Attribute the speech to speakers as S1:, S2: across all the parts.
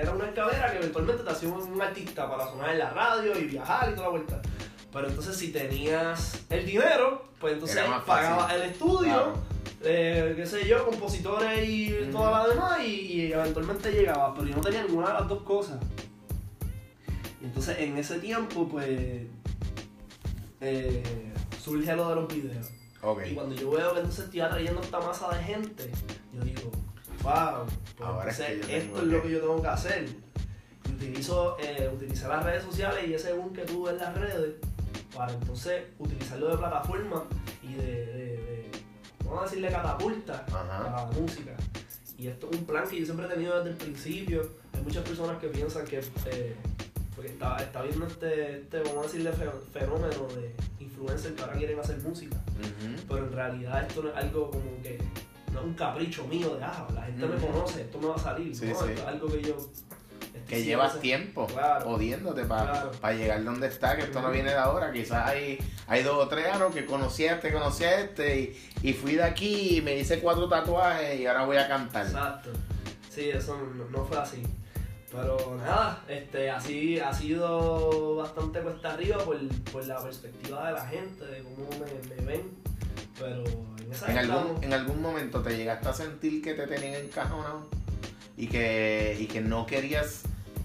S1: era una escalera que eventualmente te hacía un artista para sonar en la radio y viajar y toda la vuelta. Pero entonces si tenías el dinero, pues entonces pagabas el estudio,
S2: Claro.
S1: eh, qué sé yo, compositores y
S2: Ujú.
S1: toda la demás, y, y eventualmente llegaba. Pero yo no tenía ninguna de las dos cosas. Y entonces en ese tiempo, pues, eh, surge lo de los videos.
S2: Ok.
S1: Y cuando yo veo que entonces estoy atrayendo esta masa de gente, yo digo, wow, pues
S2: Ahora es que
S1: entonces esto es lo
S2: que-
S1: yo tengo que hacer. Y utilizo, eh, utilicé las redes sociales y ese boom que tuve en las redes para entonces utilizarlo de plataforma y de, de- de, vamos a decirle catapulta
S2: Ajá.
S1: para la música. Y esto es un plan que yo siempre he tenido desde el principio. Hay muchas personas que piensan que, eh, porque está, está viendo este, este, vamos a decirle, fe- fenómeno de influencers que ahora quieren hacer música.
S2: Ujú.
S1: Pero en realidad esto no es algo como que, no es un capricho mío de, ah, la gente me conoce, esto me va a salir.
S2: Sí,
S1: no,
S2: sí.
S1: esto es algo que yo...
S2: Que llevas tiempo
S1: Claro.
S2: odiéndote para
S1: Claro.
S2: llegar donde está, que esto no viene de ahora. Quizás hay, hay dos o tres años que conocí a este, conocí a este, y, y fui de aquí y me hice cuatro tatuajes y ahora voy a cantar.
S1: Exacto. Sí, eso no, no fue así. Pero nada, este, así ha sido bastante cuesta arriba por, por la perspectiva de la gente, de cómo me, me ven. Pero en esa
S2: ¿En
S1: estamos.
S2: algún, en algún momento te llegaste a sentir que te tenían encajonado y que, y que no querías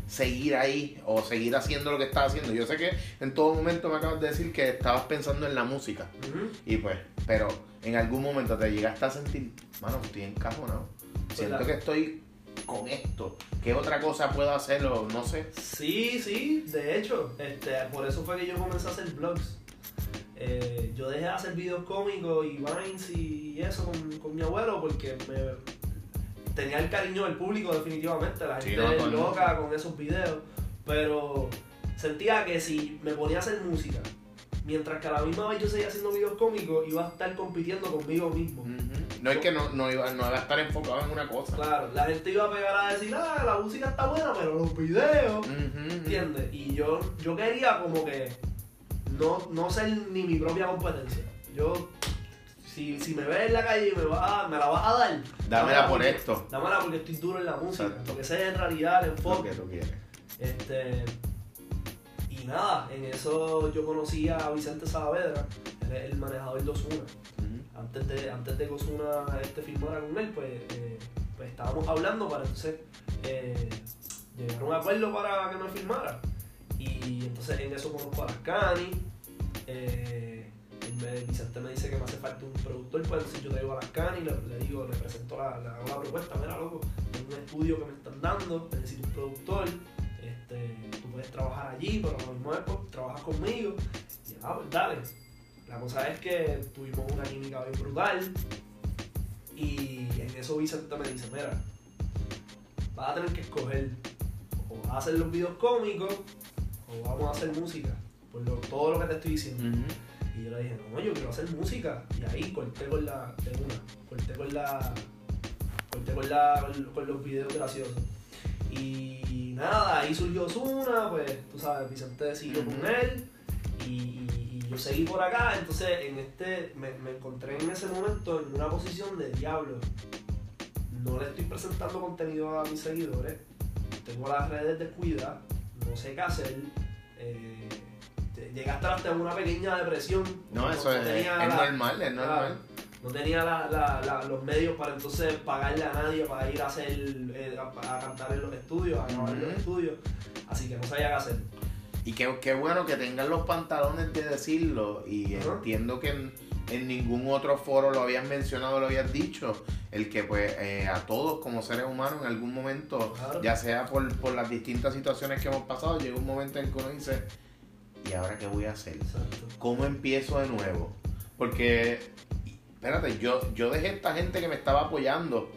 S2: seguir ahí o seguir haciendo lo que estabas haciendo. Yo sé que en todo momento me acabas de decir que estabas pensando en la música
S1: Ujú.
S2: y pues, pero en algún momento te llegaste a sentir, mano, estoy encajonado. Siento
S1: Pues la-
S2: que estoy con esto. ¿Qué otra cosa puedo hacer o no sé?
S1: Sí, sí, de hecho, este, por eso fue que yo comencé a hacer vlogs. Eh, yo dejé de hacer videos cómicos y vines y eso con, con mi abuelo porque me, tenía el cariño del público definitivamente, la
S2: Sí,
S1: gente
S2: no, mundo.
S1: loca con esos videos, pero sentía que si me ponía a hacer música, mientras que a la misma vez yo seguía haciendo videos cómicos, iba a estar compitiendo conmigo mismo.
S2: No es que no, no, iba, no iba a estar enfocado en una cosa.
S1: Claro, la gente iba a pegar a decir, ah, la música está buena, pero los videos...
S2: Ujú.
S1: ¿Entiendes? Y yo, yo quería como que no, no ser ni mi propia competencia. Yo, si, si me ves en la calle y me, va me la vas a dar,
S2: Dámela por
S1: porque-
S2: esto.
S1: Dámela porque estoy duro en la música.
S2: Exacto.
S1: Porque ese es en realidad el
S2: Lo
S1: enfoque.
S2: que tú quieres.
S1: Este, y nada, en eso yo conocí a Vicente Saavedra, él es el manejador de Osuna.
S2: Ujú.
S1: Antes de, antes de que Osuna este, firmara con él, pues, eh, pues estábamos hablando para entonces eh, llegar a un acuerdo para que me firmara. Y entonces en eso conozco a las Cani. Eh, me- Vicente me dice que me hace falta un productor, pues entonces yo traigo a las Cani, le, le digo, le presento la, la, la propuesta, mira loco, tengo un estudio que me están dando, necesito un productor, este, tú puedes trabajar allí, pero a lo mismo pues, trabajas conmigo. Y ah, pues dale. La cosa es que tuvimos una química bien brutal y en eso Vicente me dice, mira, vas a tener que escoger o vas a hacer los videos cómicos o vamos a hacer música, por lo- todo lo que te estoy diciendo. Y yo le dije, no, yo quiero hacer música. Y ahí corté con la, de una, corté con la, corté con la, con, con los videos graciosos. Y nada, ahí surgió Zuna, pues tú sabes, Vicente siguió con él y yo seguí por acá. Entonces en este, me, me encontré en ese momento en una posición de diablo. No le estoy presentando contenido a mis seguidores, tengo las redes descuidadas, no sé qué hacer. eh, estar hasta una pequeña depresión.
S2: No, eso es, es
S1: la-
S2: normal, es normal.
S1: no tenía la- los medios para entonces pagarle a nadie para ir a hacer eh, a, a cantar en los estudios, a grabar en los estudios. Así que no sabía qué hacer.
S2: Y qué, qué bueno que tengan los pantalones de decirlo. Y entiendo que en, en ningún otro foro lo habían mencionado, lo habían dicho. El que pues eh, a todos como seres humanos en algún momento,
S1: Claro.
S2: ya sea por, por las distintas situaciones que hemos pasado, llega un momento en que uno dice, ¿y ahora qué voy a hacer?
S1: Exacto.
S2: ¿Cómo empiezo de nuevo? Porque, espérate, yo, yo dejé esta gente que me estaba apoyando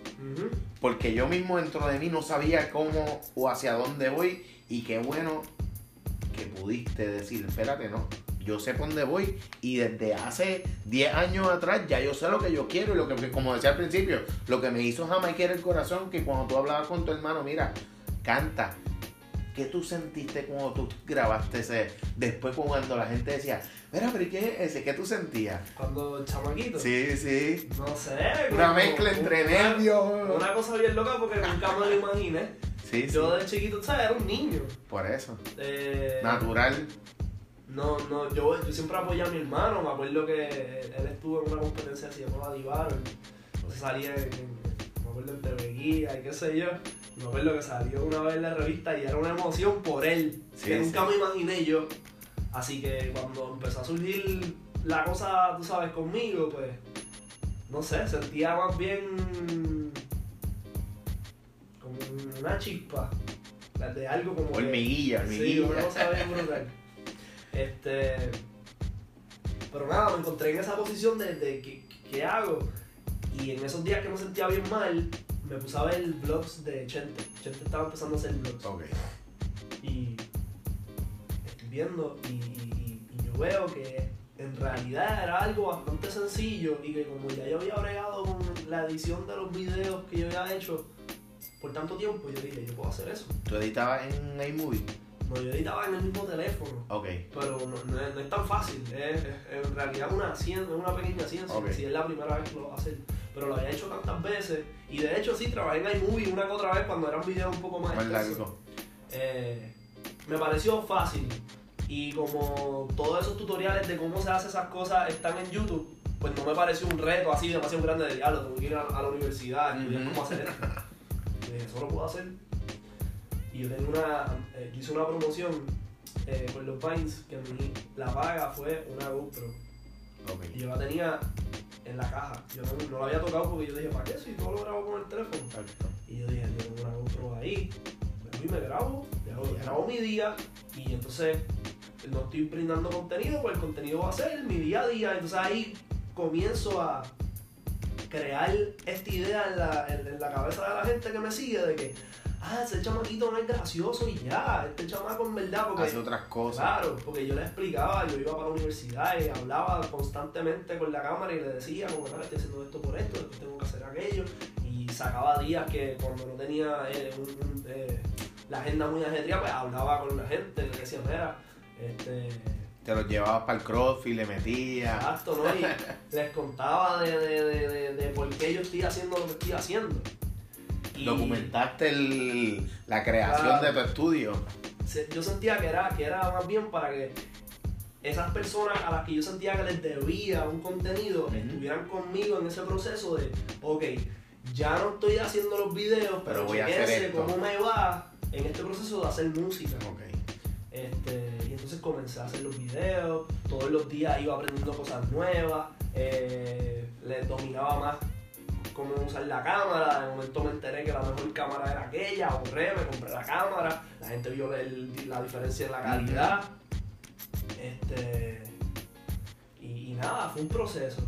S2: porque yo mismo dentro de mí no sabía cómo o hacia dónde voy y qué bueno que pudiste decir, espérate, no, yo sé por dónde voy y desde hace 10 años atrás ya yo sé lo que yo quiero y lo que, como decía al principio, lo que me hizo Jamaica era el corazón, que cuando tú hablabas con tu hermano, mira, canta. ¿Qué tú sentiste cuando tú grabaste ese? Después cuando la gente decía, mira, pero ¿y qué es ese? ¿Qué tú sentías?
S1: Cuando chamaquito.
S2: Sí, sí.
S1: No sé.
S2: Una
S1: como-
S2: mezcla entre nervios.
S1: Una cosa bien loca porque nunca me lo imaginé.
S2: Sí, sí.
S1: Yo de chiquito, ¿sabes? Era un niño.
S2: Por eso.
S1: Eh,
S2: Natural.
S1: No, no, yo, yo siempre apoyé a mi hermano, me acuerdo que él estuvo en una competencia que se llamaba Divar, entonces salía en, en- me acuerdo en TV Guía y qué sé yo, me acuerdo que salió una vez en la revista y era una emoción por él,
S2: Sí,
S1: que
S2: sí.
S1: nunca me imaginé yo, así que cuando empezó a surgir la cosa, tú sabes, conmigo, pues, no sé, sentía más bien como una chispa, de algo como que-
S2: Hormiguilla,
S1: Sí,
S2: hormiguilla.
S1: una cosa bien brutal. Este. Pero nada, me encontré en esa posición de, de ¿qué, qué hago? Y en esos días que me sentía bien mal, me puse a ver vlogs de Chente. Chente estaba empezando a hacer vlogs.
S2: Ok.
S1: Y estoy viendo y, y- y yo veo que en realidad era algo bastante sencillo y que como ya yo había bregado con la edición de los videos que yo había hecho por tanto tiempo, yo dije, yo puedo hacer eso.
S2: ¿Tú editabas en iMovie?
S1: No, yo editaba en el mismo teléfono.
S2: Ok.
S1: Pero no, no es, no es tan fácil, es, es- en realidad una, cien- es una pequeña ciencia,
S2: Ok.
S1: si es la primera vez que lo vas a hacer. Pero lo había hecho tantas veces, y de hecho sí, trabajé en iMovie una que otra vez cuando eran videos un poco más
S2: Más
S1: extensos. Eh, me pareció fácil, y como todos esos tutoriales de cómo se hacen esas cosas están en YouTube, pues no me pareció un reto así demasiado grande de diablo, tengo que ir a, a la universidad y estudiar cómo hacer esto. Eso lo puedo hacer. Y yo tenía una, eh, yo hice una promoción eh, con los Vines que mi, la paga fue una GoPro.
S2: Ok.
S1: Y yo la tenía en la caja. Yo no, no la había tocado porque yo dije, ¿para qué? Si todo lo grabo con el teléfono. Y yo dije, yo tengo una GoPro ahí, y me grabo, grabo, mi día y entonces no estoy brindando contenido, pues el contenido va a ser mi día a día. Entonces ahí comienzo a crear esta idea en la, en- en la cabeza de la gente que me sigue de que, ah, ese chamaquito no es gracioso y ya, este chamaco en verdad, porque
S2: Hace otras cosas.
S1: Claro, porque yo le explicaba, yo iba para la universidad y hablaba constantemente con la cámara y le decía, como, "Mira, estoy haciendo esto por esto, después tengo que hacer aquello. Y sacaba días que cuando no tenía eh, un- un, eh, la agenda muy ajetreada, pues hablaba con la gente, le decía, mira, este,
S2: Te los llevabas para el crossfit, le metías.
S1: exacto, ¿no? Y les contaba de, de, de- de por qué yo estoy haciendo lo que estoy haciendo. Y-
S2: Documentaste el- la creación
S1: Claro.
S2: de tu estudio.
S1: yo sentía que era, que era más bien para que esas personas a las que yo sentía que les debía un contenido estuvieran conmigo en ese proceso de, ok, ya no estoy haciendo los videos, pero,
S2: Pero voy a hacer esto.
S1: cómo me va en este proceso de hacer música.
S2: Ok.
S1: Este, y entonces comencé a hacer los videos, todos los días iba aprendiendo cosas nuevas, eh, les dominaba más cómo usar la cámara, de momento me enteré que la mejor cámara era aquella, ahorré, me compré la cámara, la gente vio el- la diferencia en la calidad. Este, y, y nada, fue un proceso.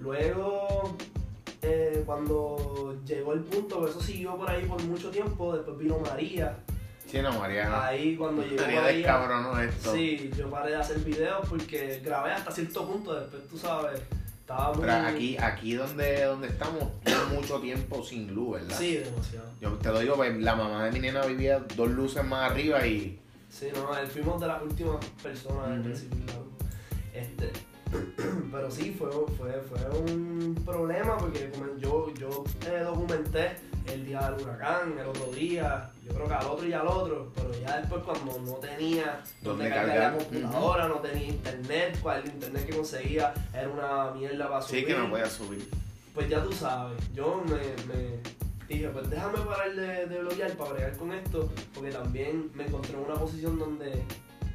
S1: Luego, eh, cuando llegó el punto, que eso siguió por ahí por mucho tiempo, después vino María.
S2: Sí, no, Mariana.
S1: Ahí cuando llegó
S2: María
S1: María,
S2: descabronó esto.
S1: Sí, yo paré de hacer videos porque grabé hasta cierto punto, después tú sabes, estaba muy...
S2: Pero aquí, aquí donde, donde estamos, mucho tiempo sin luz, ¿verdad?
S1: Sí, demasiado.
S2: Yo te lo digo, pues, la mamá de mi nena vivía dos luces más arriba y.
S1: Sí, no, fuimos de las últimas personas en recibir la luz. Este, pero sí, fue, fue, fue un problema porque yo, yo documenté el día del huracán, el otro día, yo creo que al otro y al otro, pero ya después cuando no tenía donde cargar la computadora, no tenía internet, cual el internet que conseguía era una mierda para subir.
S2: Sí, que no podía subir.
S1: Pues ya tú sabes, yo me, me dije, pues déjame parar de, de bloguear para bregar con esto, porque también me encontré en una posición donde,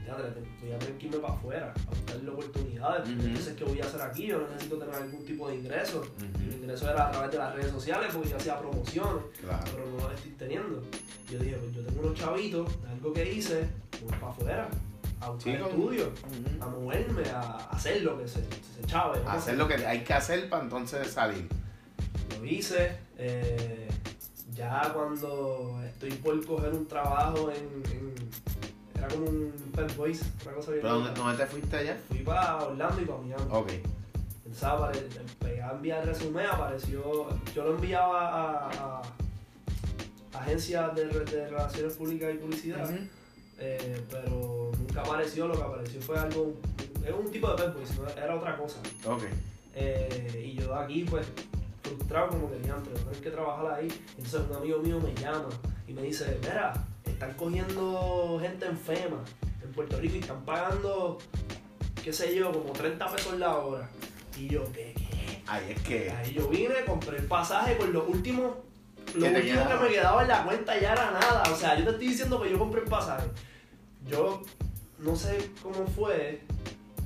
S1: ya voy a tener que irme para afuera, a buscarle oportunidades, porque
S2: Ujú.
S1: entonces, ¿qué voy a hacer aquí? Yo necesito tener algún tipo de ingreso.
S2: Ujú.
S1: Mi ingreso era a través de las redes sociales, porque yo hacía promociones,
S2: Claro.
S1: pero no las estoy teniendo. Yo dije, pues yo tengo unos chavitos, algo que hice, voy para afuera, a buscar
S2: Sí,
S1: estudios, a moverme, a hacer lo que se, se chave. ¿no?
S2: Hacer lo que hay que hacer para entonces salir.
S1: Lo hice. eh, ya cuando estoy por coger un trabajo en. en- era como un Pet Boys, una cosa bien.
S2: ¿Pero dónde, dónde te fuiste allá?
S1: Fui para Orlando y para Miami.
S2: Ok.
S1: Entonces apare- pegué a enviar el resumen, apareció. Yo lo enviaba a, a- a agencias de, re- de relaciones públicas y publicidad, eh, pero nunca apareció. Lo que apareció fue algo. Era un tipo de Pet Boys, no era otra cosa.
S2: Ok.
S1: Eh, y yo aquí, pues, frustrado como que diantre, tener que trabajar ahí. Entonces un amigo mío me llama y me dice, mira, están cogiendo gente en FEMA en Puerto Rico y están pagando, qué sé yo, como 30 pesos la hora. Y yo, ¿qué? qué?
S2: Ahí es que.
S1: Ahí yo vine, compré el pasaje por lo último, lo
S2: ¿Qué te
S1: último que me quedaba en la cuenta ya era nada. O sea, yo te estoy diciendo que yo compré el pasaje. Yo no sé cómo fue.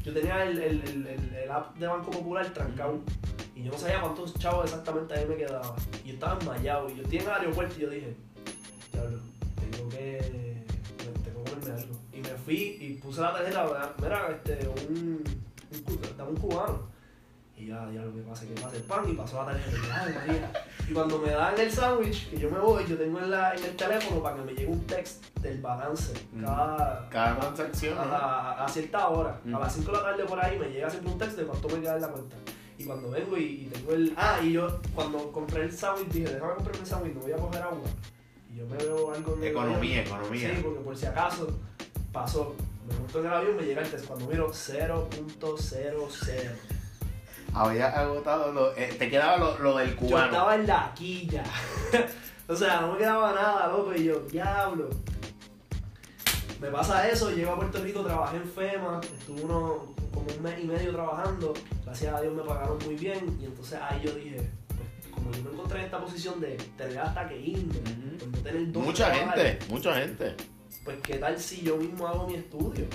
S1: Yo tenía el, el, el, el- el app de Banco Popular trancado. Y yo no sabía cuántos chavos exactamente ahí me quedaba. Y yo estaba enmayado. Y yo estoy en el aeropuerto y yo dije, diablo, fui y puse la tarjeta, mira, este, un. un, un cubano. Y ya, ya lo que pasa es que pasa el pan y pasó la tarjeta. María. Y cuando me dan el sándwich, que yo me voy, yo tengo en, la, en el teléfono para que me llegue un text del balance.
S2: Mm.
S1: Cada,
S2: Cada transacción.
S1: a, a- cierta hora,
S2: Mm.
S1: a las 5 de la tarde por ahí, me llega siempre un text de cuánto me queda en la cuenta. Y cuando vengo y, y tengo el. Ah, y yo cuando compré el sándwich dije, déjame comprarme el sándwich, no voy a coger agua. Y yo me veo algo en
S2: Economía, economía.
S1: Sí, porque por si acaso pasó. Me monto en el avión, me llega el test. Cuando miro 0.00.
S2: Había agotado lo. eh, te quedaba lo, lo del
S1: Yo
S2: cubano.
S1: estaba en la quilla. o sea, no me quedaba nada, loco. Y yo, diablo. Me pasa eso, llego a Puerto Rico, trabajé en FEMA, estuve uno, como un mes y medio trabajando, gracias a Dios me pagaron muy bien y entonces ahí yo dije, pues como yo me encontré en esta posición de tener hasta que irme, pues no tener dos
S2: Mucha gente, mucha gente.
S1: Pues qué tal si yo mismo hago mi estudio.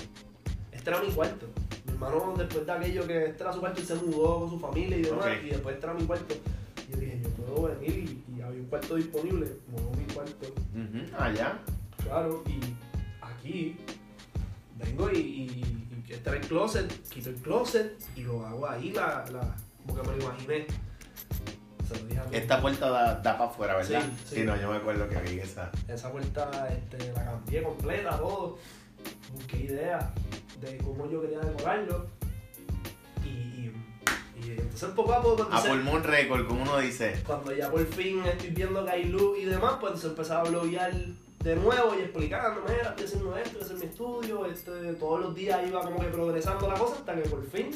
S1: Este era mi cuarto. Mi hermano después de aquello que este era su cuarto y se mudó con su familia y demás, y después este era mi cuarto. Y yo dije, yo puedo venir y, y había un cuarto disponible, muevo mi cuarto,
S2: Ujú, Allá.
S1: claro, y aquí vengo y, y, y este era el closet, quito el closet y lo hago ahí, la, la, como que me lo imaginé. Se lo dije a
S2: Esta puerta da, da para afuera, ¿verdad?
S1: Sí, sí.
S2: no, yo me acuerdo que vi esa.
S1: Esa puerta este, la cambié completa, todo. Busqué ideas de cómo yo quería decorarlo. Y, y, y entonces poco a poco,
S2: A pulmón récord, como uno dice.
S1: cuando ya por fin estoy viendo que hay luz y demás, pues entonces empezaba a bloguear de nuevo y explicando, mira, estoy haciendo esto, estoy haciendo mi estudio, este, todos los días iba como que progresando la cosa hasta que por fin...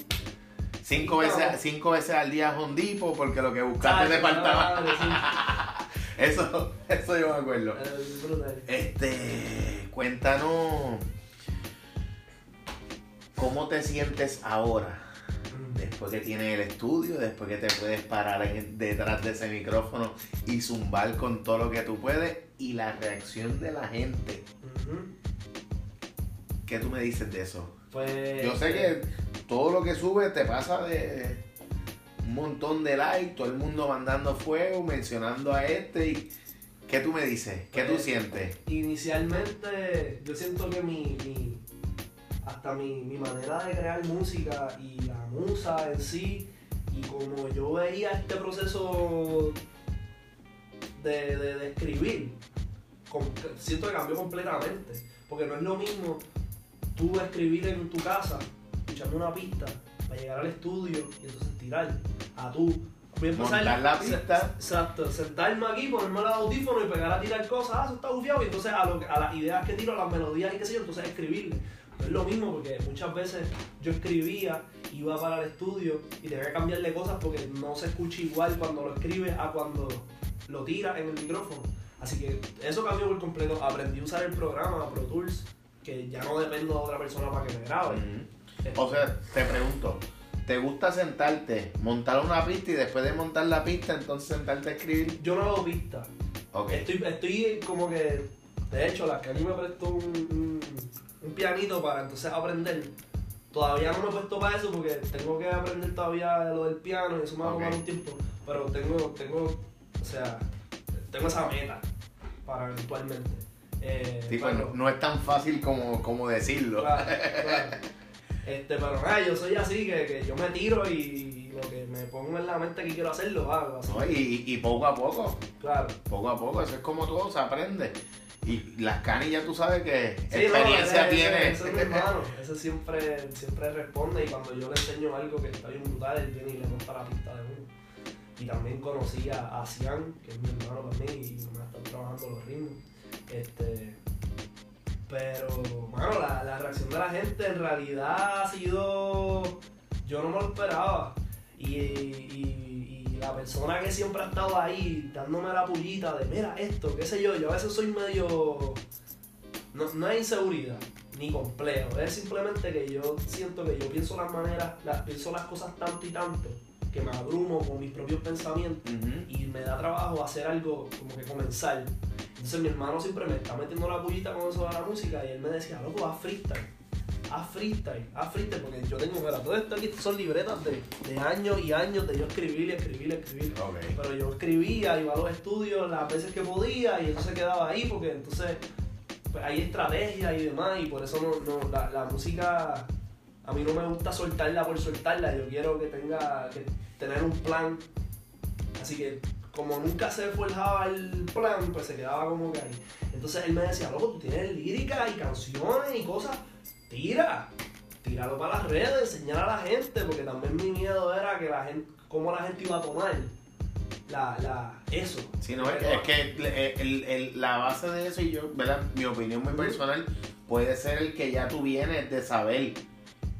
S2: Cinco veces, cinco veces al día Hondipo porque lo que buscaste te
S1: ¡Ay,
S2: faltaba. Eso, eso yo me acuerdo.
S1: Eh.
S2: Este, cuéntanos cómo te sientes ahora, después que tienes el estudio, después que te puedes parar en- detrás de ese micrófono y zumbar con todo lo que tú puedes y la reacción de la gente. ¿Qué tú me dices de eso?
S1: Pues,
S2: Yo sé que todo lo que sube te pasa de un montón de likes, todo el mundo mandando fuego, mencionando a este y ¿qué tú me dices? ¿Qué tú
S1: Pues,
S2: sientes?
S1: Inicialmente, yo siento que mi, mi- hasta mi, mi manera de crear música y la musa en sí, y como yo veía este proceso de, de- de escribir, com- siento que cambió completamente. Porque no es lo mismo tú escribir en tu casa, escuchando una pista, para llegar al estudio y entonces tirar a tú. Voy a empezar-
S2: Montar la pista.
S1: Exacto, sentarme aquí, ponerme el audífono y pegar a tirar cosas, ah, eso está bufiado, y entonces a, lo a las ideas que tiro, a las melodías y qué sé yo, entonces escribirle. No es lo mismo porque muchas veces yo escribía, iba para el estudio y tenía que cambiarle cosas porque no se escucha igual cuando lo escribes a cuando lo tiras en el micrófono. Así que eso cambió por completo. Aprendí a usar el programa Pro Tools, que ya no dependo de otra persona para que me grabe.
S2: O sea, te pregunto, ¿te gusta sentarte, montar una pista y después de montar la pista entonces sentarte a escribir?
S1: Yo no hago pistas.
S2: Ok.
S1: Estoy, estoy como que, de hecho, la que a mí me prestó un, un, un pianito para entonces aprender. Todavía no me he puesto para eso porque tengo que aprender todavía lo del piano y eso me va a tomar un tiempo. Pero tengo, tengo, o sea, tengo esa meta para eventualmente. Eh,
S2: Sí, pues,
S1: pero-
S2: no, no es tan fácil como, como decirlo.
S1: Claro, claro. Este, pero nada, yo soy así, que, que yo me tiro y lo que me pongo en la mente que quiero hacer, lo hago. Así.
S2: ¿no? Y, y poco a poco,
S1: Claro.
S2: poco a poco, eso es como todo, se aprende. Y las canis ya tú sabes que
S1: Sí, no,
S2: experiencia
S1: ese-
S2: tiene.
S1: Ese, ese es mi hermano, ese siempre, siempre responde y cuando yo le enseño algo que está bien brutal, él viene y le monta la pista de uno. Y también conocí a, a Cian, que es mi hermano también, y me están trabajando los ritmos. Este, pero, mano, la, la reacción de la gente en realidad ha sido. Yo no me lo esperaba. Y, y- la persona que siempre ha estado ahí dándome la pullita de mira esto, qué sé yo, yo a veces soy medio. No, no es inseguridad ni complejo, es simplemente que yo siento que yo pienso las maneras, las, pienso las cosas tanto y tanto que me abrumo con mis propios pensamientos y me da trabajo hacer algo como que comenzar. Entonces mi hermano siempre me está metiendo la pullita con eso de la música y él me decía, loco, haz freestyle, haz freestyle, haz freestyle, porque yo tengo, mira, todo esto aquí son libretas de, de años y años de yo escribir y escribir y escribir. Pero yo escribía, iba a los estudios las veces que podía y eso se quedaba ahí porque entonces pues, hay estrategia y demás y por eso no, no- la, la música a mí no me gusta soltarla por soltarla, yo quiero que tenga que tener un plan. Así que como nunca se forjaba el plan, pues se quedaba como que ahí. Entonces él me decía, loco, tú tienes lírica y canciones y cosas, tira, tíralo para las redes, enseñar a la gente, porque también mi miedo era que la gente, cómo la gente iba a tomar la, la, eso.
S2: Sí, no, es que, es que el- el- el- la base de eso, y yo, ¿verdad? Mi opinión muy personal puede ser el que ya tú vienes de saber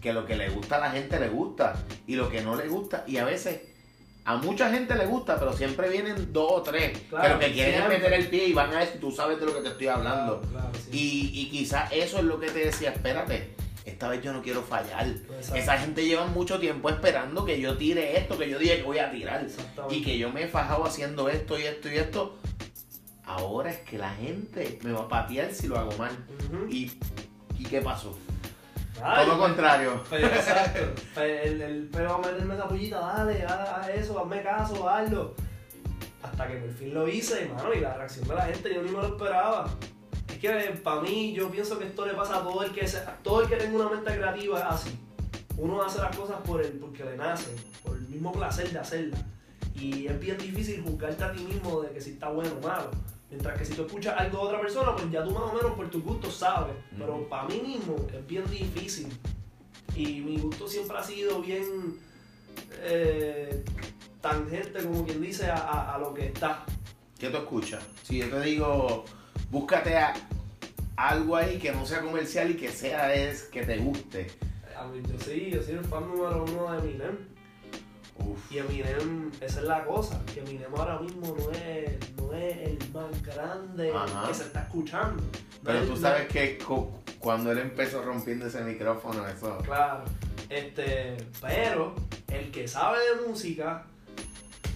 S2: que lo que le gusta a la gente le gusta y lo que no le gusta. Y a veces a mucha gente le gusta, pero siempre vienen dos o tres
S1: Claro,
S2: lo que quieren
S1: siempre.
S2: meter el pie y van a decir, tú sabes de lo que te estoy hablando.
S1: Claro, claro, sí.
S2: Y, y quizás eso es lo que te decía, espérate, esta vez yo no quiero fallar.
S1: Exacto.
S2: Esa gente lleva mucho tiempo esperando que yo tire esto, que yo diga que voy a tirar. Y que yo me he fajado haciendo esto y esto y esto. Ahora es que la gente me va a patear si lo hago mal.
S1: Ujú.
S2: ¿Y, ¿y qué pasó?
S1: Ay,
S2: Todo lo
S1: pues,
S2: contrario.
S1: pues, exacto. Pues, el, el peo a meterme esa pullita, dale, haz, eso, hazme caso, hazlo. Hasta que por fin lo hice, mano, y la reacción de la gente yo ni me lo esperaba. Es que para mí, yo pienso que esto le pasa a todo el que a todo el que tenga una mente creativa es así. Uno hace las cosas por el, porque le nace, por el mismo placer de hacerlas. Y es bien difícil juzgarte a ti mismo de que si está bueno o malo. Mientras que si tú escuchas algo de otra persona, pues ya tú más o menos por tus gustos sabes. Pero para mí mismo es bien difícil. Y mi gusto siempre ha sido bien eh, tangente, como quien dice, a, a- a lo que está.
S2: ¿Qué tú escuchas? Si yo te digo, búscate a- algo ahí que no sea comercial y que sea es que te guste.
S1: A mí, yo sí, yo soy el fan número uno de Eminem.
S2: Uf.
S1: Y Eminem, esa es la cosa, que Eminem ahora mismo no es, no es el más grande
S2: Ajá.
S1: que se está escuchando. No
S2: Pero
S1: es-
S2: tú sabes que cuando él empezó rompiendo ese micrófono, eso.
S1: Claro. Este, pero el que sabe de música,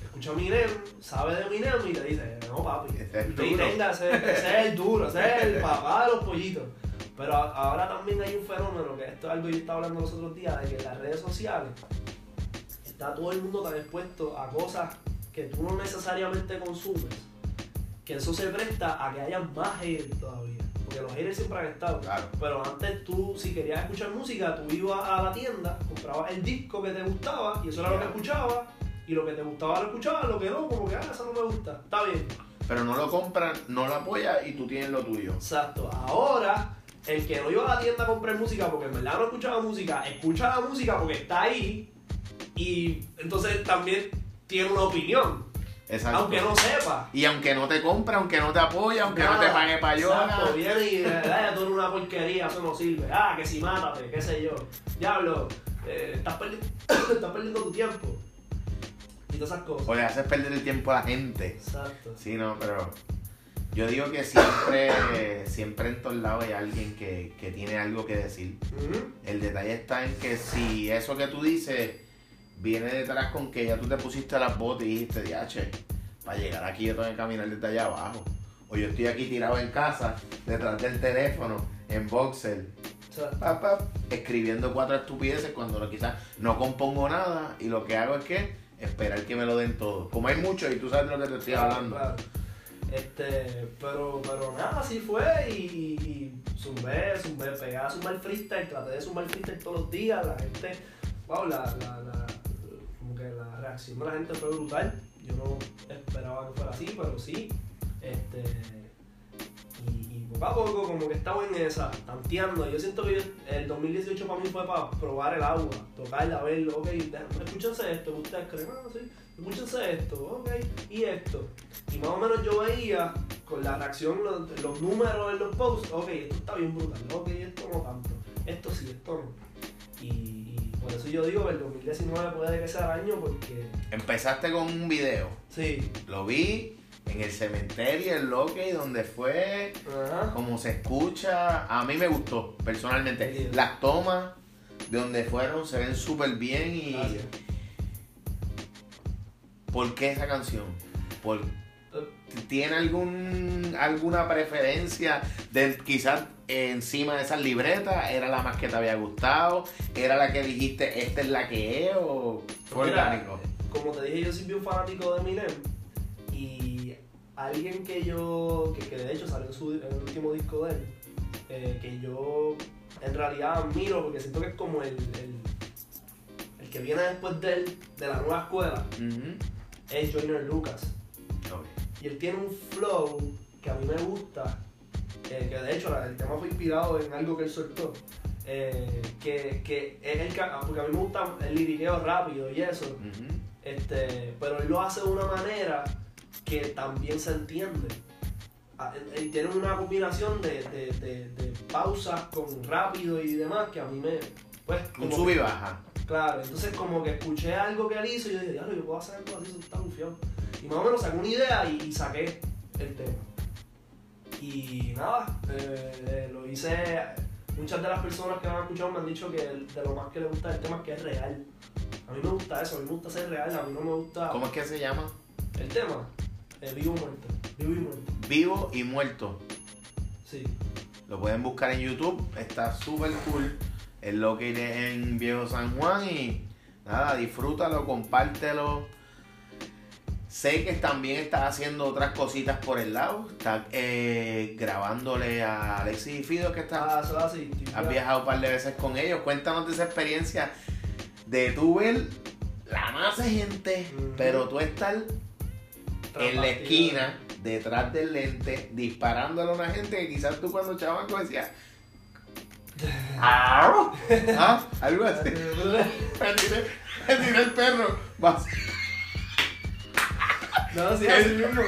S1: escucha a Eminem, sabe de Eminem y te dice, no papi,
S2: Ese es duro.
S1: tenga, ese, ese es el duro, ese es el papá de los pollitos. Pero a- ahora también hay un fenómeno, que esto es algo que yo estaba hablando los otros días, de que en las redes sociales está todo el mundo tan expuesto a cosas que tú no necesariamente consumes, que eso se presta a que haya más haters todavía. Porque los haters siempre han estado.
S2: Claro.
S1: Pero antes tú, si querías escuchar música, tú ibas a la tienda, comprabas el disco que te gustaba y eso era lo que escuchabas. Y lo que te gustaba lo escuchabas, lo que no, como que, ah, eso no me gusta. Está bien.
S2: Pero no lo compran, no lo apoya y tú tienes lo tuyo.
S1: Exacto. Ahora, el que no iba a la tienda a comprar música porque en verdad no escuchaba música, escucha la música porque está ahí y entonces también tiene una opinión.
S2: Exacto.
S1: Aunque no sepa.
S2: Y aunque no te compre, aunque no te apoye, aunque no te pague para
S1: Exacto, viene y eh, tú eres una porquería, eso no sirve. Ah, que si mátate, qué sé yo. Diablo, eh, estás, perdi- estás perdiendo tu tiempo. Y todas esas cosas.
S2: O le haces perder el tiempo a la gente.
S1: Exacto.
S2: Sí, no, pero yo digo que siempre, siempre en todos lados hay alguien que, que tiene algo que decir. El detalle está en que si eso que tú dices viene detrás con que ya tú te pusiste las botas y dijiste, diache, para llegar aquí yo tengo que caminar desde allá abajo. O yo estoy aquí tirado en casa, detrás del teléfono, en boxer,
S1: Exacto.
S2: pa, pa, escribiendo cuatro estupideces cuando quizás no compongo nada y lo que hago es que esperar que me lo den todo. Como hay mucho y tú sabes de lo que te estoy
S1: Claro,
S2: hablando.
S1: claro. Este, pero, pero nada, así fue y, y, zumbé, zumbé, pegaba a zumbar freestyle, traté de zumbar freestyle todos los días, la gente, wow, la, la, la reacción de la gente fue brutal, yo no esperaba que fuera así, pero sí, este, y, poco a poco como que estaba en esa, tanteando, yo siento que el 2018 para mí fue para probar el agua, tocarla, verlo, ok, escúchense esto, ustedes creen, ah, sí, escúchense esto, ok, y esto. Y más o menos yo veía con la reacción, los, números en los posts, ok, esto está bien brutal, ok, esto no tanto, esto sí, esto no. Por eso yo digo que el 2019 puede que sea el año porque...
S2: Empezaste con un video.
S1: Sí.
S2: Lo vi en el cementerio, el Loque, donde fue,
S1: Ajá.
S2: como se escucha. A mí me gustó, personalmente.
S1: Sí.
S2: Las tomas de donde fueron se ven súper bien y...
S1: Gracias.
S2: ¿Por qué esa canción? ¿Por, ¿Tiene algún, alguna preferencia de quizás encima de esas libretas? ¿Era la más que te había gustado? ¿Era la que dijiste, esta es la que es? ¿O fue
S1: Mira,
S2: orgánico?
S1: Como te dije, yo soy bien fanático de Eminem y alguien que yo, que, que de hecho salió en, su, en el último disco de él, eh, que yo en realidad admiro porque siento que es como el, el, el que viene después de él, de la nueva escuela, es Joyner Lucas. Y él tiene un flow que a mí me gusta, eh, que de hecho el tema fue inspirado en algo que él soltó. eh, que, que es el que, porque a mí me gusta el liriqueo rápido y eso,
S2: Ujú.
S1: este, pero él lo hace de una manera que también se entiende. Ah, él- él tiene una combinación de, de- de- de pausas con rápido y demás que a mí me. Pues,
S2: Un sub y baja.
S1: Claro, entonces como que escuché algo que él hizo y yo dije, diablo, yo puedo hacer algo así, eso está bufiado. Y más o menos saqué una idea y, y saqué el tema. Y nada, eh, eh, lo hice. Muchas de las personas que me han escuchado me han dicho que de lo más que les gusta del tema es que es real. A mí me gusta eso, a mí me gusta ser real, a mí no me gusta
S2: ¿Cómo es que se llama?
S1: el tema. eh, vivo o muerto, vivo y muerto.
S2: Vivo y muerto.
S1: Sí.
S2: Lo pueden buscar en YouTube. Está súper cool. Es lo que iré en Viejo San Juan. Y nada, disfrútalo, compártelo. Sé que también estás haciendo otras cositas por el lado. Estás eh, grabándole a Alexis y Fido que está.
S1: Ah, eso
S2: Has viajado un par de veces con ellos. Cuéntanos de esa experiencia de tú ver la masa de gente, pero tú estar en la esquina, detrás del lente, disparándole a una gente que quizás tú cuando chavaco decías. ¿Ah? Algo así. Me tiré el perro. Vas-
S1: No, sí, así mismo.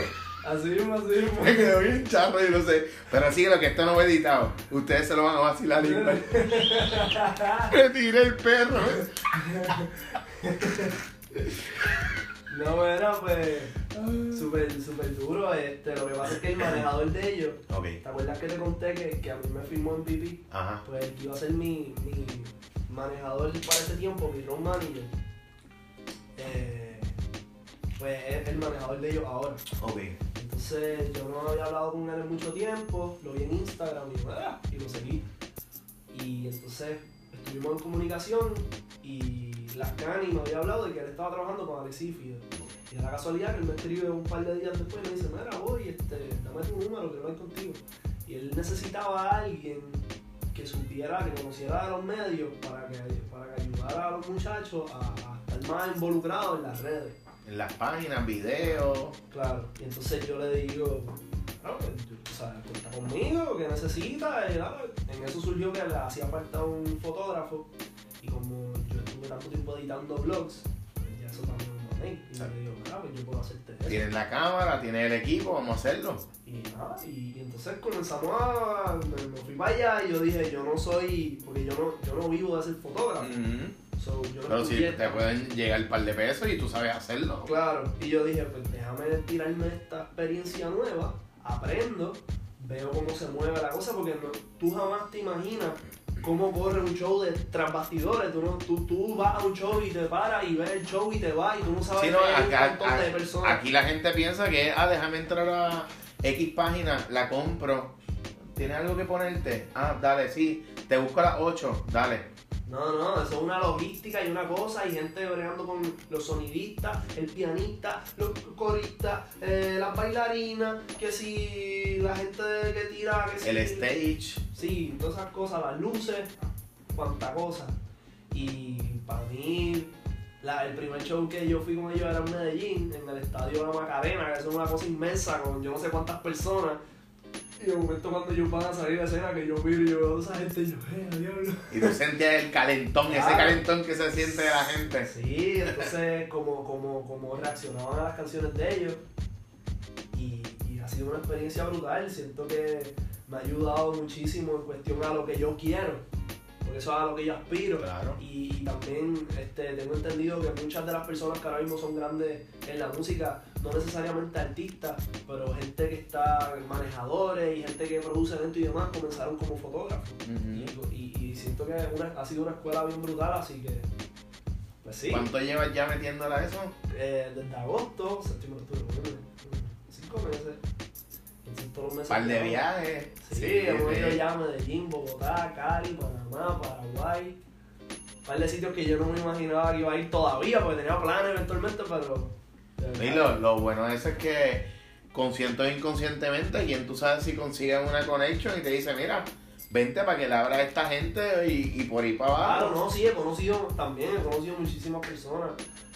S1: Así mismo, así mismo.
S2: Me quedó bien charro y no sé. Pero así lo que esto no fue editado. Ustedes se lo van a vacilar igual. Me tiré el perro.
S1: No, bueno, pues súper, súper duro. Este, lo que pasa es que el manejador de ellos,
S2: Ok.
S1: ¿te acuerdas que te conté que, que a mí me firmó en PP?
S2: Ajá.
S1: Pues el que iba a ser mi, mi manejador para ese tiempo, mi road manager. Eh, pues es el manejador de ellos ahora.
S2: Ok.
S1: Entonces yo no había hablado con él en mucho tiempo, lo vi en Instagram y, ah, y lo seguí. Y entonces estuvimos en comunicación y Lascani me había hablado de que él estaba trabajando con Alexis y Fido. Y de la casualidad que él me escribe un par de días después y me dice, mira, voy, este, dame tu número, quiero hablar contigo. Y él necesitaba a alguien que supiera, que conociera de los medios para que, para que ayudara a los muchachos a, a estar más involucrados en las redes.
S2: En las páginas, videos.
S1: Claro, y entonces yo le digo, "Claro, pues, tú- o sea, cuenta conmigo, que necesita, y nada, en eso surgió que le hacía falta un fotógrafo, y como yo estuve tanto tiempo editando vlogs, pues ya eso también lo manejo, y yo le digo, ah, pues yo puedo hacerte eso.
S2: Tienes la cámara, tienes el equipo, vamos a hacerlo.
S1: Y nada, y, y entonces comenzamos a, me, me fui para allá, y yo dije, yo no soy, porque yo no, yo no vivo de ser fotógrafo, so, yo
S2: Pero si te pueden llegar un par de pesos y tú sabes hacerlo.
S1: Claro, y yo dije, pues déjame tirarme esta experiencia nueva, aprendo, veo cómo se mueve la cosa, porque no- tú jamás te imaginas cómo corre un show de tras bastidores. Tú, no, tú, tú vas a un show y te paras y ves el show y te vas y tú no sabes
S2: Sí, no,
S1: que hay un
S2: acá-
S1: montón de
S2: a-
S1: personas.
S2: aquí la gente piensa que, ah, déjame entrar a X página, la compro. ¿Tienes algo que ponerte? Ah, dale, sí. Te busco a las 8, dale.
S1: No, no, eso es una logística y una cosa, y gente bregando con los sonidistas, el pianista, los coristas, eh, las bailarinas, que si la gente que tira, que si...
S2: El stage.
S1: Sí, todas esas cosas, las luces, cuánta cosa. Y para mí, la- el primer show que yo fui con ellos era en Medellín, en el estadio La Macarena, que es una cosa inmensa con yo no sé cuántas personas. Y de momento cuando ellos van a salir a escena, que yo miro y yo veo a esa gente y yo, eh, diablo.
S2: Y tú sentías el calentón, ese calentón que se siente de la gente.
S1: Sí, entonces como, como, como reaccionaban a las canciones de ellos. Y, y ha sido una experiencia brutal. Siento que me ha ayudado muchísimo en cuestión a lo que yo quiero. Porque eso es a lo que yo aspiro.
S2: Claro.
S1: Y, y también este, tengo entendido que muchas de las personas que ahora mismo son grandes en la música, no necesariamente artistas, pero gente que está, manejadores y gente que produce eventos y demás, comenzaron como fotógrafos. Y, y- y siento que una- ha sido una escuela bien brutal, así que, pues sí.
S2: ¿Cuánto llevas ya metiéndola a eso?
S1: Eh, desde agosto, séptimo, octubre, cinco meses. Meses.
S2: Par de viajes.
S1: Sí, hemos ido
S2: sí.
S1: ya a Medellín, Bogotá, Cali, Panamá, Paraguay. Un par de sitios que yo no me imaginaba que iba a ir todavía, porque tenía planes eventualmente, pero.
S2: Y lo, lo bueno de eso es que consciente o inconscientemente, quien tú sabes si consiguen una connection y te dice, mira, vente para que le abra a esta gente y, y por ahí para
S1: Claro,
S2: abajo.
S1: no, sí, he conocido también, he conocido muchísimas personas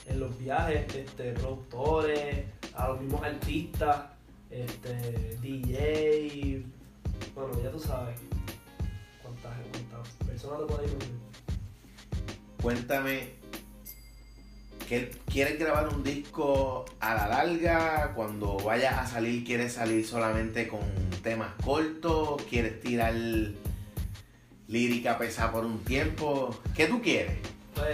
S1: en los viajes, este, productores, a los mismos artistas, este, DJ, bueno, ya tú sabes cuántas, cuántas personas te pueden ir.
S2: Cuéntame, ¿qué- ¿quieres grabar un disco a la larga? Cuando vayas a salir, ¿quieres salir solamente con temas cortos? ¿Quieres tirar lírica pesada por un tiempo? ¿Qué tú quieres?
S1: Pues,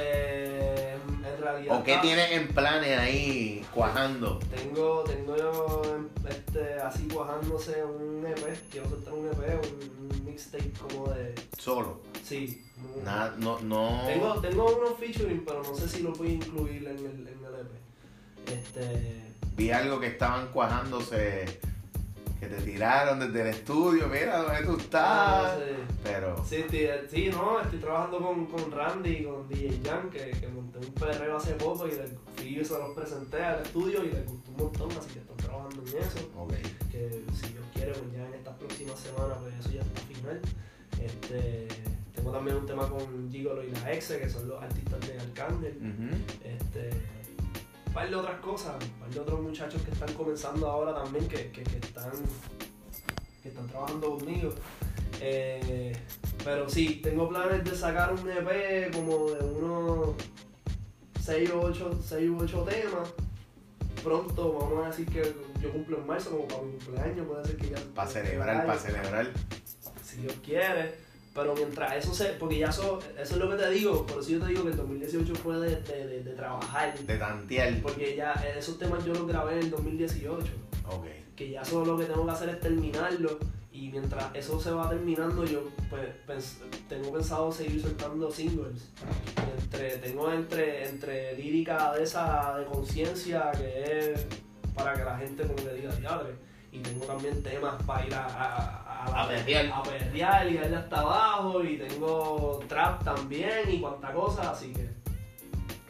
S1: en en realidad.
S2: ¿O qué tienes en planes ahí cuajando?
S1: Tengo, tengo yo este, así cuajándose un EP, quiero soltar un EP, un, mixtape como de.
S2: Solo.
S1: Sí. un-
S2: Nada, no, no.
S1: Tengo, tengo unos featuring, pero no sé si los voy a incluir en el, en el EP. Este.
S2: Vi algo que estaban cuajándose, que te tiraron desde el estudio, mira dónde tú estás.
S1: no sé.
S2: Pero,
S1: Sí, estoy, sí, no, estoy trabajando con, con Randy y con DJ Jan, que, que monté un perreo hace poco y les fui y se los presenté al estudio y les gustó un montón, así que están trabajando en eso. que si Dios quiere, pues ya en estas próximas semanas, pues eso ya está final. Este, tengo también un tema con Gigolo y la Exe, que son los artistas de Arcángel. Este, un par de otras cosas, un par de otros muchachos que están comenzando ahora también, que, que, que están, que están trabajando conmigo. Eh, pero sí, tengo planes de sacar un EP como de unos 6 o 8, 6 u 8 temas. Pronto, vamos a decir que yo cumplo en marzo, como para mi cumpleaños, puede ser que ya.
S2: Para celebrar, para celebrar.
S1: Si Dios quiere. Pero mientras eso se. Porque ya eso, eso es lo que te digo. Por eso yo te digo que el 2018 fue de, de, de- de trabajar.
S2: De tantear.
S1: Porque ya esos temas yo los grabé en el 2018.
S2: Ok.
S1: Que ya solo lo que tengo que hacer es terminarlo. Y mientras eso se va terminando, yo pues pens- tengo pensado seguir soltando singles. Entre, tengo entre, entre lírica de esa de conciencia que es para que la gente como que diga diadre. Y tengo también temas para ir a, a, a,
S2: A perrear.
S1: a perrear y darle hasta abajo. Y tengo trap también y cuanta cosa. Así que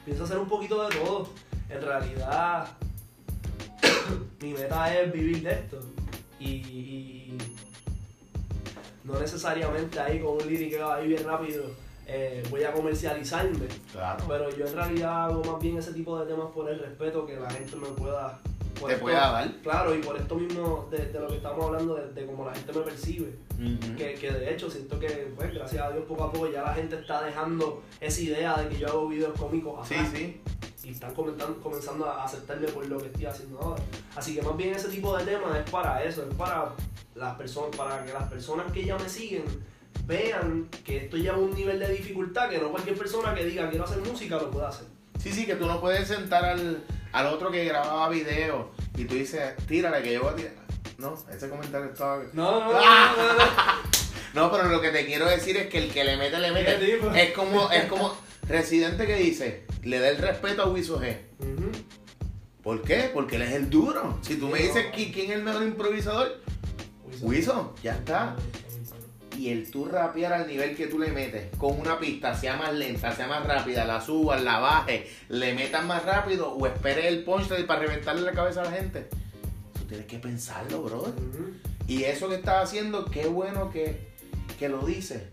S1: pienso hacer un poquito de todo. En realidad, mi meta es vivir de esto. Y, y no necesariamente ahí con un lírico que va ahí bien rápido eh, voy a comercializarme.
S2: Claro.
S1: Pero yo en realidad hago más bien ese tipo de temas por el respeto que la gente me pueda. Por
S2: Te
S1: esto-
S2: pueda dar.
S1: Claro, y por esto mismo de, de lo que estamos hablando, de, de cómo la gente me percibe.
S2: Ujú.
S1: Que, que de hecho siento que, pues, gracias a Dios, poco a poco ya la gente está dejando esa idea de que yo hago videos cómicos
S2: Sí,
S1: atrás
S2: sí.
S1: y están comenzando a aceptarme por lo que estoy haciendo ahora. Así que más bien ese tipo de temas es para eso, es para las personas, para que las personas que ya me siguen vean que esto lleva un nivel de dificultad que no cualquier persona que diga quiero hacer música lo puede hacer.
S2: Sí, sí, que tú no puedes sentar al, al otro que grababa video y tú dices, tírale que yo voy a tirar. No, ese comentario estaba.
S1: No, no, no,
S2: Ah.
S1: no, no,
S2: No, pero lo que te quiero decir es que el que le mete, le mete. Es como, es como Residente que dice, le da el respeto a Wiso G. ¿Por qué? Porque él es el duro. Si tú me dices
S1: no.
S2: quién es el mejor improvisador, Wiso, ya está. Y el tú rapear al nivel que tú le metes, con una pista, sea más lenta, sea más rápida, la subas, la bajes, le metas más rápido o esperes el punchline para reventarle la cabeza a la gente. Tú tienes que pensarlo, brother.
S1: Ujú.
S2: Y eso que estás haciendo, qué bueno que, que lo dices.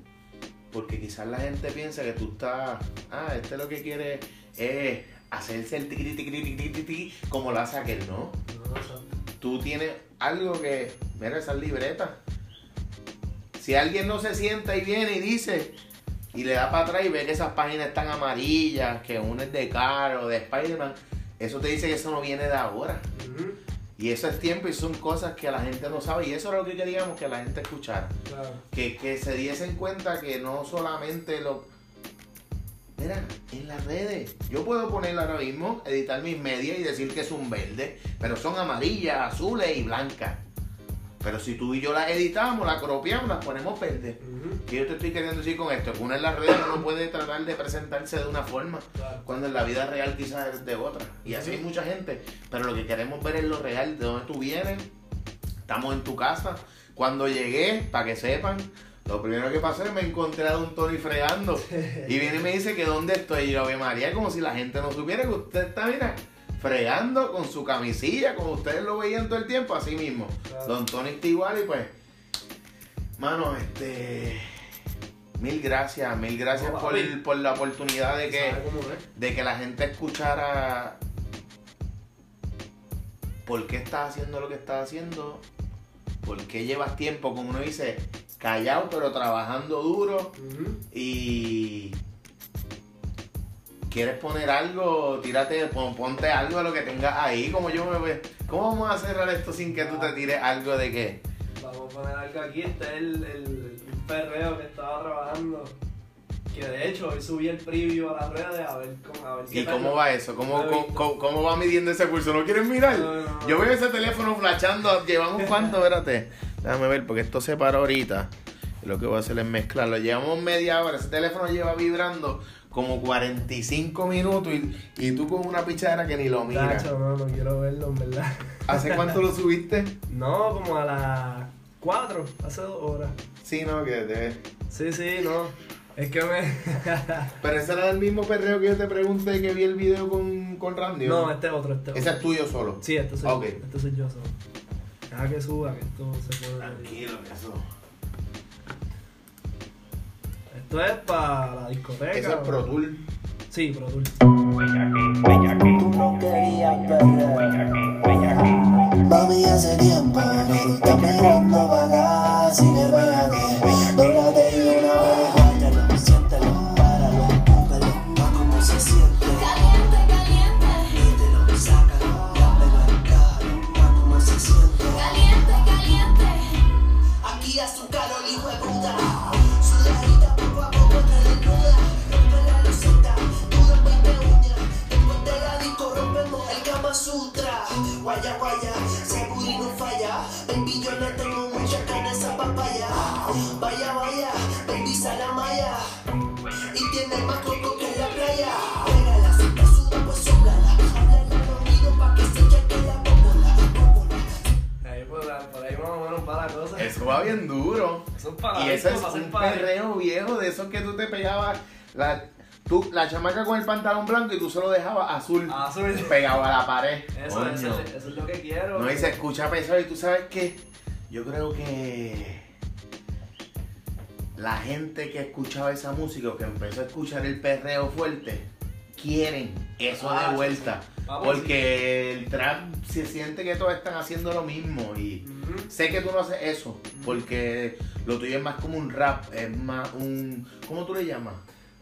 S2: Porque quizás la gente piensa que tú estás, ah, este lo que quiere es hacerse el tiqui tiqui tiqui tiqui tiqui como lo hace aquel, ¿no?
S1: No, exacto.
S2: Tú tienes algo que, mira esas libretas. Si alguien no se sienta y viene y dice, y le da para atrás y ve que esas páginas están amarillas, que una es de Caro, de Spider-Man, eso te dice que eso no viene de ahora. Y eso es tiempo y son cosas que la gente no sabe. Y eso era lo que queríamos que la gente escuchara.
S1: Claro.
S2: Que, que se diesen cuenta que no solamente lo... Mira, en las redes. Yo puedo poner ahora mismo, editar mis medias y decir que es un verde, pero son amarillas, azules y blancas. Pero si tú y yo las editamos, las cropiamos, las ponemos verdes.
S1: Ujú.
S2: ¿Qué yo te estoy queriendo decir con esto? Que uno en las redes no puede tratar de presentarse de una forma,
S1: Claro.
S2: cuando en la vida real quizás es de otra. Y así hay mucha gente. Pero lo que queremos ver es lo real, de dónde tú vienes. Estamos en tu casa. Cuando llegué, para que sepan, lo primero que pasé me encontré a Don Tony fregando. Y viene y me dice que dónde estoy. Y yo, Ave María, como si la gente no supiera que usted está, mira, fregando con su camisilla, como ustedes lo veían todo el tiempo, así mismo.
S1: Claro.
S2: Don Tony está igual y pues, mano, este, mil gracias, mil gracias por, el- por la oportunidad de que, de que la gente escuchara por qué estás haciendo lo que estás haciendo, por qué llevas tiempo, como uno dice, callado pero trabajando duro y quieres poner algo, tírate, pon- ponte algo de lo que tengas ahí, como yo me. ¿Cómo vamos a cerrar esto sin que tú te tires algo de qué?
S1: Vamos a poner algo aquí. Este es el, el, un perreo que estaba trabajando. Que de hecho hoy subí el preview a las redes a ver cómo, a ver
S2: ¿Y
S1: tal.
S2: cómo va eso? ¿Cómo,
S1: No
S2: cómo, cómo- va midiendo ese pulso? ¿No quieres mirar?
S1: No, no.
S2: Yo veo ese teléfono flashando. ¿Llevamos cuánto? Espérate. Déjame ver, porque esto se para ahorita. Lo que voy a hacer es mezclarlo. Llevamos media hora. Ese teléfono lleva vibrando como 45 minutos y, y tú con una pichadera que ni lo miras.
S1: Tacho, no, no quiero verlo, en verdad.
S2: ¿Hace cuánto lo subiste?
S1: No, como a las 4, hace dos horas.
S2: Sí, no, que te...
S1: Sí, sí, no. Es que me.
S2: Pero ese era el mismo perreo que yo te pregunté que vi el video con, con Randy. ¿o
S1: no, este es otro, este es
S2: Ese
S1: otro.
S2: es tuyo solo.
S1: Sí, este soy,
S2: Ok.
S1: este soy yo solo. Deja que suba, que esto se pone.
S2: Tranquilo, que eso.
S1: Esto es para la discoteca.
S2: Eso es. Pro Tool.
S1: Sí, Pro Tool.
S3: Tú no querías perder. Mami, hace tiempo que tú estás mirando para acá. Así que pégate, dóblate y una vez.
S2: Pantalón blanco y tú se lo dejabas azul.
S1: Azul.
S2: Pegado a la pared.
S1: Eso,
S2: Coño.
S1: eso, eso es lo que quiero.
S2: No dice escucha pesado y tú sabes que yo creo que la gente que escuchaba esa música o que empezó a escuchar el perreo fuerte quieren eso
S1: Ah,
S2: de
S1: sí,
S2: vuelta.
S1: sí. Vamos,
S2: Porque el trap se siente que todos están haciendo lo mismo y sé que tú no haces eso porque lo tuyo es más como un rap, es más un ¿cómo tú le llamas?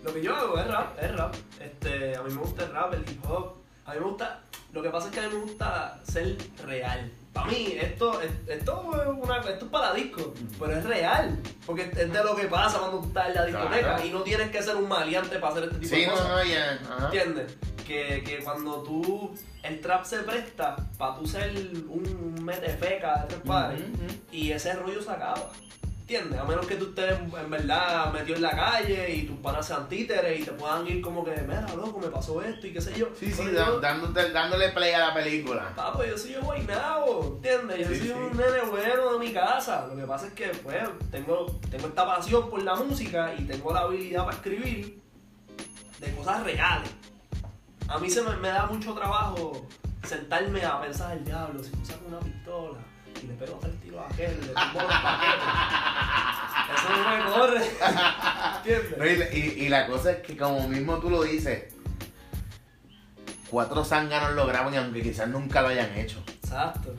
S1: Lo que yo hago es rap, es rap. Este, a mí me gusta el rap, el hip hop. A mí me gusta. Lo que pasa es que a mí me gusta ser real. Para mí, esto, es- esto, es una, esto es para disco, pero es real. Porque es de lo que pasa cuando tú estás en la discoteca
S2: Claro.
S1: y no tienes que ser un maleante para hacer este tipo
S2: Sí,
S1: de
S2: no,
S1: cosas.
S2: no, ya. ajá.
S1: ¿Entiendes? Que, que cuando tú. El trap se presta para tú ser un metefeca de tres
S2: ujú.
S1: y ese rollo se acaba. ¿Entiendes? A menos que tú estés en verdad metido en la calle y tus panas sean títeres y te puedan ir como que, mira, loco, me pasó esto y qué sé yo.
S2: Sí, sí,
S1: Pero yo,
S2: dándole play a la película.
S1: Papo, yo soy un guaynabo, ¿entiendes? Yo
S2: Sí,
S1: soy
S2: sí.
S1: un nene bueno de mi casa. Lo que pasa es que, pues, tengo, tengo esta pasión por la música y tengo la habilidad para escribir de cosas reales. A mí se me, me da mucho trabajo sentarme a pensar el diablo, si tú sacas una pistola y le pego tres tiros a aquel, le tumbo los paquetes. Eso no me corre. ¿Entiendes?
S2: No, y, la- y- y la cosa es que como mismo tú lo dices, cuatro zánganos lo graban y aunque quizás nunca lo hayan hecho.
S1: Exacto.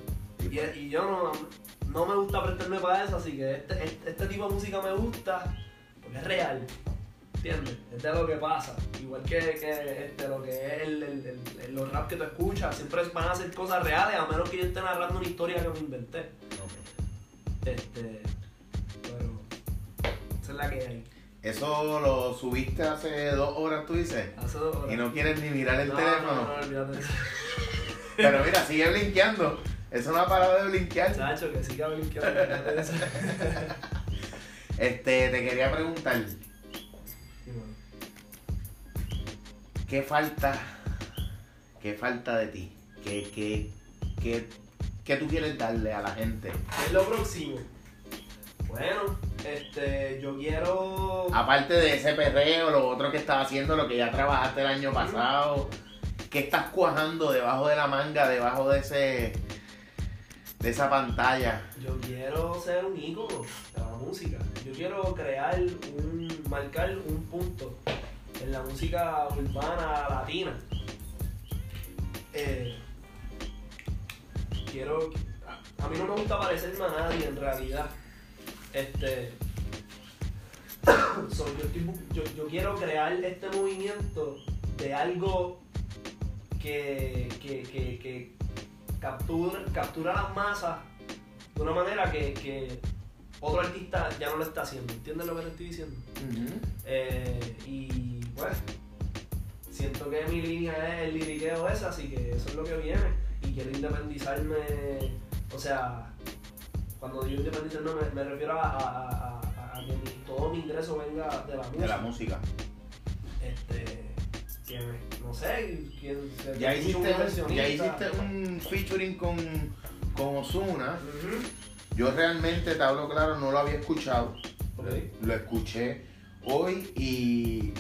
S1: Y, y yo no, no me gusta prestarme para eso, así que este, este, este tipo de música me gusta porque es real. ¿Entiendes? Es de lo que pasa. Igual que, que este, lo que es el, el, los rap que tú escuchas, siempre van a ser cosas reales, a menos que yo esté narrando una historia que me inventé. Este. Pero. Esa es la que hay.
S2: Eso lo subiste hace dos horas, tú dices.
S1: Hace dos horas.
S2: Y no quieres ni mirar el
S1: No,
S2: teléfono.
S1: No, no, olvídate eso.
S2: Pero mira, sigue blinkeando. Eso no ha parado de blinkear.
S1: Chacho, que siga blinqueando, eso.
S2: Este, te quería preguntar, ¿qué falta? ¿Qué falta de ti? ¿Qué, qué, qué, qué tú quieres darle a la gente?
S1: ¿Qué es lo próximo? Bueno, este, yo quiero.
S2: Aparte de ese perreo, lo otro que estás haciendo, lo que ya trabajaste el año pasado, ¿qué estás cuajando debajo de la manga, debajo de ese de esa pantalla?
S1: Yo quiero ser un ícono de la música. Yo quiero crear un. marcar un punto en la música urbana latina. Eh, quiero. A, a mí no me gusta parecerme a nadie en realidad. Este. so, yo, estoy yo- yo quiero crear este movimiento de algo que, que, que, que captura, captura las masas de una manera que, que otro artista ya no lo está haciendo. ¿Entiendes lo que te estoy diciendo? Eh, y pues, siento que mi línea es el liriqueo ese, así que eso es lo que viene. Y quiero independizarme, o sea, cuando digo independizarme me, me refiero a, a- a- que mi- todo mi ingreso venga de la música.
S2: De la música.
S1: Este, no sé, quién
S2: Ya hiciste, un, ya hiciste un featuring con, con Osuna. Yo realmente, te hablo claro, no lo había escuchado. Lo escuché hoy y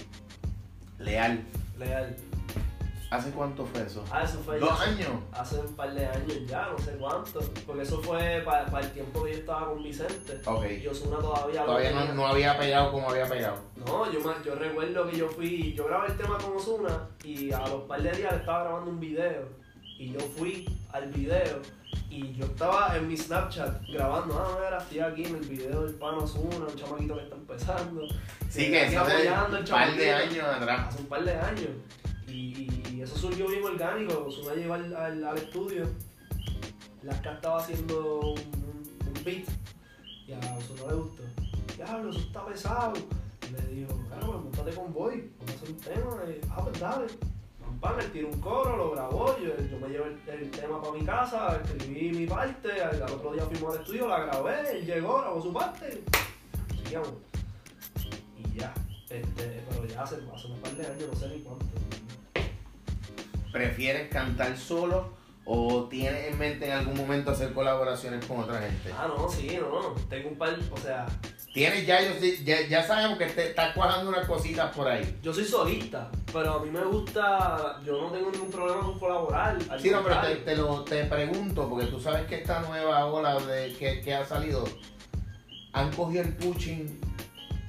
S2: leal.
S1: Leal.
S2: ¿Hace cuánto fue eso?
S1: Ah, eso fue
S2: ¿Dos
S1: ya
S2: años?
S1: Hace un par de años ya, no sé cuánto. Porque eso fue para el tiempo que yo estaba con Vicente.
S2: Ok.
S1: Y Osuna todavía, lo
S2: Todavía no, no había pegado como había pegado.
S1: No, yo, me- yo recuerdo que yo fui, yo grabé el tema con Osuna y a los par de días le estaba grabando un video. Y yo fui al video y yo estaba en mi Snapchat grabando, ah, mira, estoy aquí en el video del pan Osuna, un chamaquito que está empezando.
S2: Sí,
S1: Y
S2: que
S1: aquí
S2: eso hace un par de años atrás.
S1: Hace un par de años. Y, y eso surgió bien orgánico. Osuna llegó al, al, al estudio. Lasca estaba haciendo un, un- un beat. Y a Osuna le gustó. Diablo, eso está pesado. Y le dijo, claro, pues montate con Boy. Vamos a hacer un tema. Y, ah, pues dale. Él tiró un coro, lo grabó. Yo, yo me llevé el, el tema para mi casa, escribí mi parte. Al, al otro día fuimos al estudio, la grabé. Él llegó, grabó su parte. Y ya. Este, pero ya hace, hace un par de años, no sé ni cuánto.
S2: ¿Prefieres cantar solo o tienes en mente en algún momento hacer colaboraciones con otra gente?
S1: Ah, no, sí, no, no. Tengo un par, o sea,
S2: Tienes ya, yo sí- ya, ya sabemos que te estás cuajando unas cositas por ahí.
S1: yo soy solista, pero a mí me gusta, yo no tengo ningún problema con colaborar.
S2: Sí, no, pero te, te lo te pregunto, porque tú sabes que esta nueva ola de, que, que ha salido, han cogido el pushing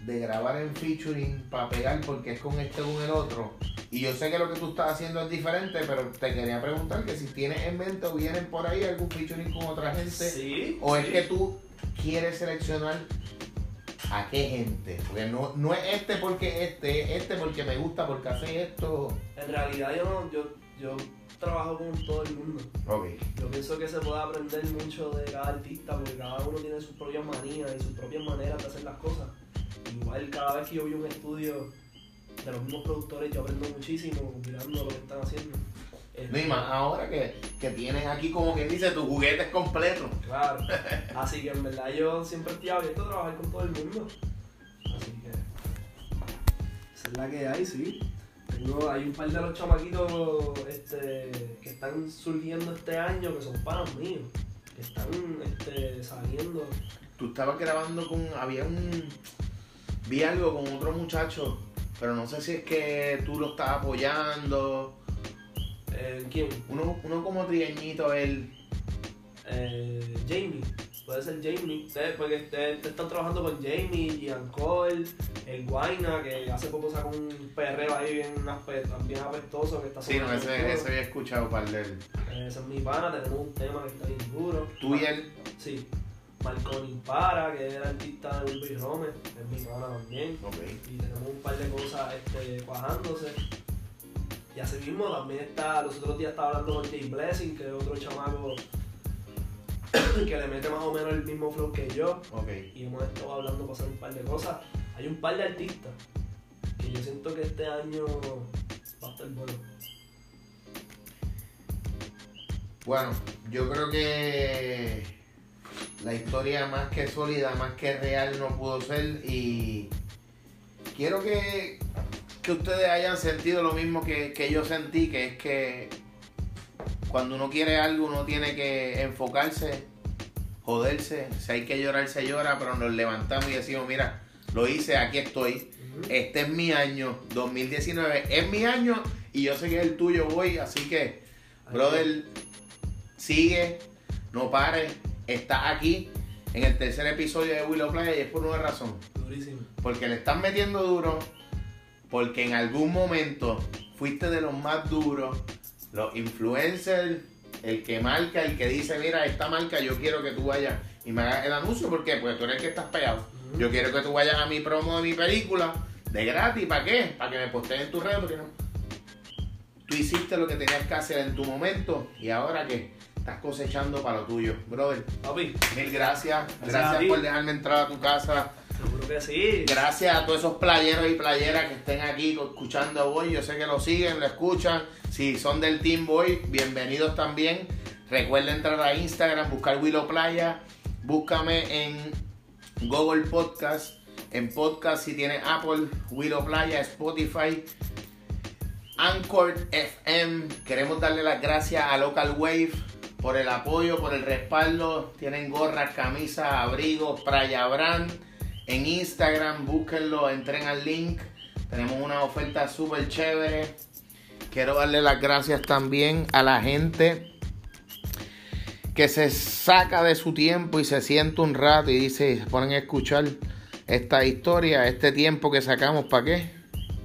S2: de grabar en featuring para pegar porque es con este o con el otro. Y yo sé que lo que tú estás haciendo es diferente, pero te quería preguntar que si tienes en mente o vienen por ahí algún featuring con otra gente,
S1: Sí.
S2: o es que tú quieres seleccionar a qué gente. Porque no, no es este porque este, es este porque me gusta, porque hace esto.
S1: En realidad yo no, yo, yo trabajo con todo el mundo.
S2: Ok.
S1: Yo pienso que se puede aprender mucho de cada artista porque cada uno tiene sus propias manías y sus propias maneras de hacer las cosas. Igual cada vez que yo vi un estudio de los mismos productores yo aprendo muchísimo mirando lo que están haciendo.
S2: No, y más ahora que, que tienes aquí como quien dice tus juguetes completos.
S1: Claro. Así que en verdad yo siempre estoy abierto a trabajar con todo el mundo. Así que. Esa es la que hay, sí. Tengo, hay un par de los chamaquitos este, que están surgiendo este año que son panas míos. Que están este, saliendo.
S2: Tú estabas grabando con. Había un. Vi algo con otro muchacho, pero no sé si es que tú lo estás apoyando.
S1: Eh, ¿Quién?
S2: Uno, uno como trieñito, él.
S1: Eh, Jamie. Puede ser Jamie. Ustedes, porque ustedes están trabajando con Jamie, Ian Cole, el Guayna, que hace poco sacó un perreo ahí bien, bien apestoso que está
S2: Sí, no, ese, ese había escuchado par de él.
S1: Eh, Ese es mi pana, tenemos un tema que está bien duro.
S2: Tú y él.
S1: Sí. Marconi Para, que es el artista de Wilby Rome, es mi pana también.
S2: Ok.
S1: Y tenemos un par de cosas este, cuajándose. Y así mismo también está, los otros días estaba hablando con Jay Blessing, que es otro chamaco que le mete más o menos el mismo flow que yo.
S2: Ok.
S1: Y hemos estado hablando para hacer un par de cosas. Hay un par de artistas que yo siento que este año va a estar bueno.
S2: Bueno, yo creo que la historia más que sólida, más que real no pudo ser y quiero que, que ustedes hayan sentido lo mismo que, que yo sentí, que es que cuando uno quiere algo uno tiene que enfocarse, joderse, si hay que llorar se llora, pero nos levantamos y decimos, mira, lo hice, aquí estoy, este es mi año, 2019 es mi año y yo sé que es el tuyo, voy, así que, brother, sigue, no pare, está aquí. En el tercer episodio de Willow Playa y es por una razón.
S1: Durísimo.
S2: Porque le están metiendo duro, porque en algún momento fuiste de los más duros, los influencers, el que marca, el que dice, mira, esta marca yo quiero que tú vayas y me hagas el anuncio, porque pues tú eres el que estás pegado. Yo quiero que tú vayas a mi promo de mi película, de gratis, ¿para qué? Para que me posteen en tu red, porque no. Tú hiciste lo que tenías que hacer en tu momento y ahora que estás cosechando para lo tuyo, brother.
S1: Papi,
S2: Mil gracias,
S1: Gracias
S2: gracias por dejarme entrar a tu casa. Gracias a todos esos playeros y playeras que estén aquí escuchando a Boy. Yo sé que lo siguen, lo escuchan. Si son del Team Boy, bienvenidos también. Recuerden entrar a Instagram, buscar Willow Playa. Búscame en Google Podcast. En podcast, si tiene Apple, Willow Playa, Spotify, Anchor FM. Queremos darle las gracias a Local Wave por el apoyo, por el respaldo. Tienen gorras, camisas, abrigos, Playa Brand. En Instagram, búsquenlo, entren al link. Tenemos una oferta súper chévere. Quiero darle las gracias también a la gente que se saca de su tiempo y se sienta un rato y dice, se ponen a escuchar esta historia, este tiempo que sacamos, ¿para qué?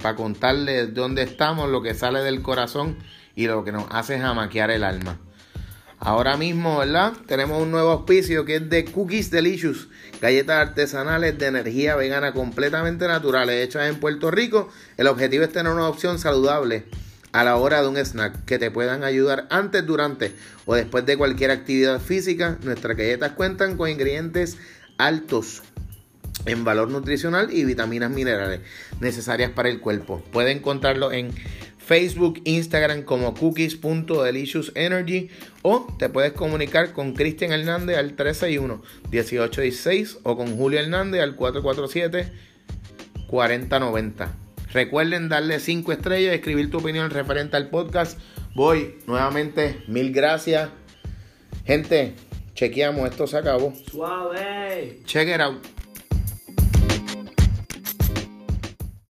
S2: Para contarles dónde estamos, lo que sale del corazón y lo que nos hace jamaquear el alma. Ahora mismo, ¿verdad? Tenemos un nuevo auspicio que es de Cookies Delicious, galletas artesanales de energía vegana completamente naturales, hechas en Puerto Rico. El objetivo es tener una opción saludable a la hora de un snack que te puedan ayudar antes, durante o después de cualquier actividad física. Nuestras galletas cuentan con ingredientes altos en valor nutricional y vitaminas minerales necesarias para el cuerpo. Pueden encontrarlo en Facebook, Instagram como cookies.deliciousEnergy o te puedes comunicar con Cristian Hernández al 361-1816 o con Julio Hernández al 447-4090. Recuerden darle 5 estrellas y escribir tu opinión referente al podcast. Voy nuevamente, mil gracias. Gente, chequeamos, esto se acabó.
S1: Suave.
S2: Check it out.